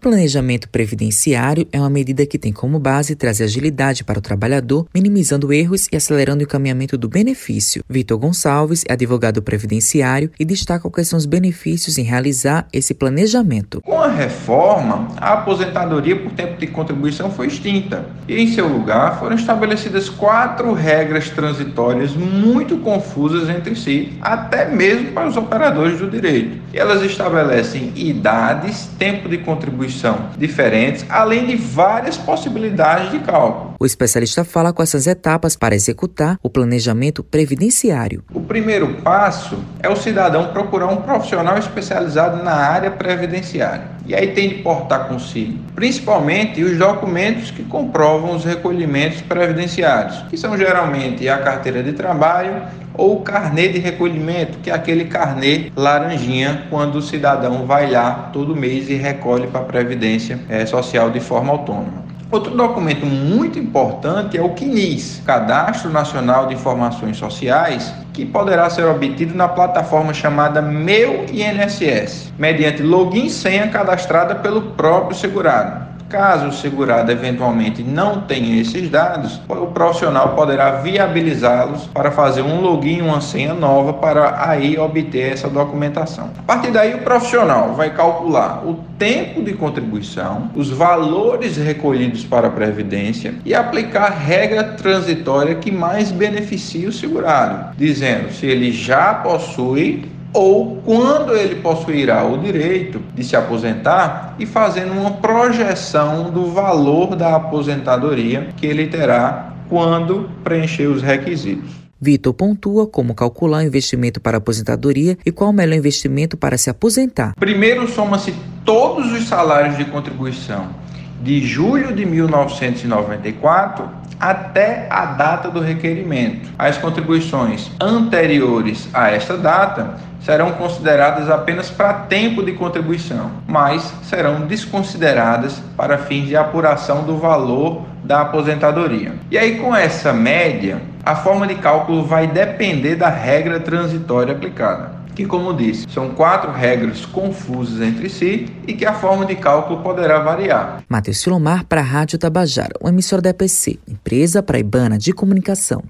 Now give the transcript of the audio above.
planejamento previdenciário é uma medida que tem como base trazer agilidade para o trabalhador, minimizando erros e acelerando o encaminhamento do benefício. Vitor Gonçalves é advogado previdenciário e destaca quais são os benefícios em realizar esse planejamento. Com a reforma, a aposentadoria por tempo de contribuição foi extinta e, em seu lugar, foram estabelecidas quatro regras transitórias muito confusas entre si, até mesmo para os operadores do direito. Elas estabelecem idades, tempo de contribuição diferentes, além de várias possibilidades de cálculo. O especialista fala com essas etapas para executar o planejamento previdenciário. O primeiro passo é o cidadão procurar um profissional especializado na área previdenciária. E aí tem de portar consigo, principalmente os documentos que comprovam os recolhimentos previdenciários, que são geralmente a carteira de trabalho ou o carnê de recolhimento, que é aquele carnê laranjinha quando o cidadão vai lá todo mês e recolhe para a Previdência é, Social de forma autônoma. Outro documento muito importante é o CNIS, Cadastro Nacional de Informações Sociais, que poderá ser obtido na plataforma chamada Meu INSS, mediante login senha cadastrada pelo próprio segurado. Caso o segurado eventualmente não tenha esses dados, o profissional poderá viabilizá-los para fazer um login uma senha nova para aí obter essa documentação. A partir daí, o profissional vai calcular o tempo de contribuição, os valores recolhidos para a Previdência e aplicar a regra transitória que mais beneficia o segurado, dizendo se ele já possui ou quando ele possuirá o direito de se aposentar e fazendo uma projeção do valor da aposentadoria que ele terá quando preencher os requisitos. Vitor pontua como calcular o investimento para aposentadoria e qual o melhor investimento para se aposentar. Primeiro, soma-se todos os salários de contribuição de julho de 1994 até a data do requerimento. As contribuições anteriores a esta data serão consideradas apenas para tempo de contribuição, mas serão desconsideradas para fins de apuração do valor da aposentadoria. E aí, com essa média, a forma de cálculo vai depender da regra transitória aplicada que, como disse, são quatro regras confusas entre si e que a forma de cálculo poderá variar. Matheus Silomar para a Rádio Tabajara, uma emissora da EPC, empresa praibana de comunicação.